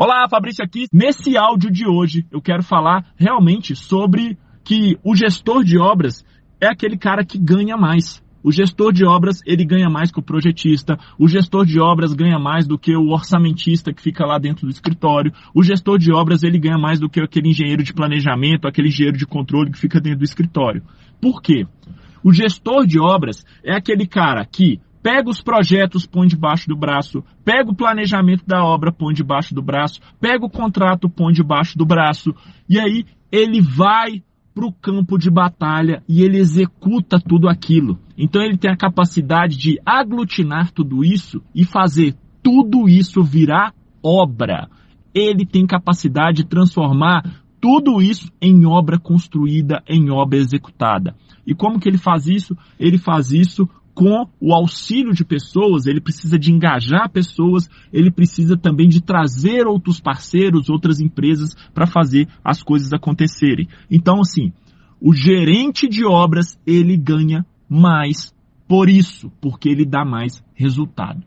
Olá, Fabrício aqui. Nesse áudio de hoje eu quero falar realmente sobre que o gestor de obras é aquele cara que ganha mais. O gestor de obras, ele ganha mais que o projetista. O gestor de obras ganha mais do que o orçamentista que fica lá dentro do escritório. O gestor de obras, ele ganha mais do que aquele engenheiro de planejamento, aquele engenheiro de controle que fica dentro do escritório. Por quê? O gestor de obras é aquele cara que pega os projetos, põe debaixo do braço, pega o planejamento da obra, põe debaixo do braço, pega o contrato, põe debaixo do braço, e aí ele vai para o campo de batalha e ele executa tudo aquilo. Então ele tem a capacidade de aglutinar tudo isso e fazer tudo isso virar obra. Ele tem capacidade de transformar tudo isso em obra construída, em obra executada. E como que ele faz isso? Ele faz isso com o auxílio de pessoas, ele precisa de engajar pessoas, ele precisa também de trazer outros parceiros, outras empresas para fazer as coisas acontecerem. Então, assim, o gerente de obras, ele ganha mais por isso, porque ele dá mais resultado.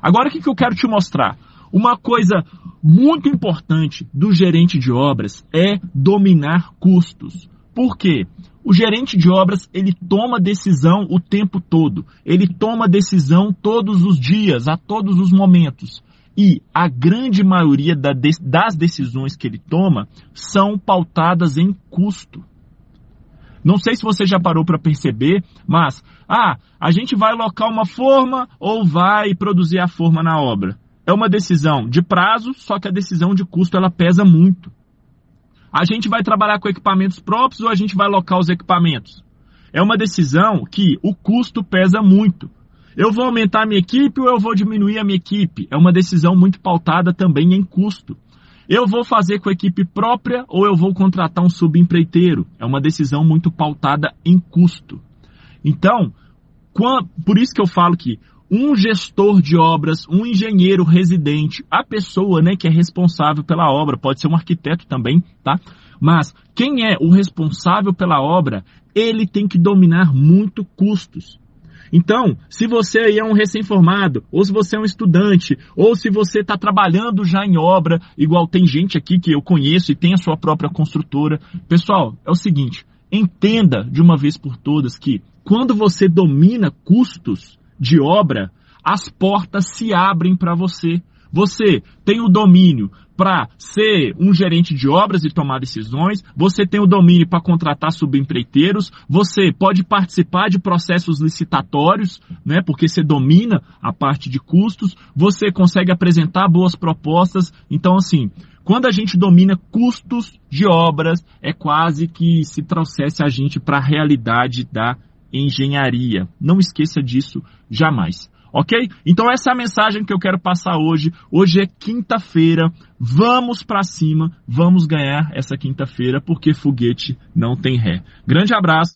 Agora, o que, que eu quero te mostrar? Uma coisa muito importante do gerente de obras é dominar custos. Por quê? O gerente de obras, ele toma decisão o tempo todo. Ele toma decisão todos os dias, a todos os momentos. E a grande maioria das decisões que ele toma são pautadas em custo. Não sei se você já parou para perceber, mas ah, a gente vai alocar uma forma ou vai produzir a forma na obra. É uma decisão de prazo, só que a decisão de custo ela pesa muito. A gente vai trabalhar com equipamentos próprios ou a gente vai alocar os equipamentos? É uma decisão que o custo pesa muito. Eu vou aumentar a minha equipe ou eu vou diminuir a minha equipe? É uma decisão muito pautada também em custo. Eu vou fazer com a equipe própria ou eu vou contratar um subempreiteiro? É uma decisão muito pautada em custo. Então, por isso que eu falo que um gestor de obras, um engenheiro residente, a pessoa né, que é responsável pela obra, pode ser um arquiteto também, tá? Mas quem é o responsável pela obra, ele tem que dominar muito custos. Então, se você aí é um recém-formado, ou se você é um estudante, ou se você está trabalhando já em obra, igual tem gente aqui que eu conheço e tem a sua própria construtora, pessoal, é o seguinte, entenda de uma vez por todas que quando você domina custos, de obra, as portas se abrem para você. Você tem o domínio para ser um gerente de obras e tomar decisões, você tem o domínio para contratar subempreiteiros, você pode participar de processos licitatórios, né, porque você domina a parte de custos, você consegue apresentar boas propostas. Então, assim, quando a gente domina custos de obras, é quase que se trouxesse a gente para a realidade da engenharia. Não esqueça disso jamais. Ok? Então essa é a mensagem que eu quero passar hoje. Hoje é quinta-feira. Vamos para cima, vamos ganhar essa quinta-feira porque foguete não tem ré. Grande abraço.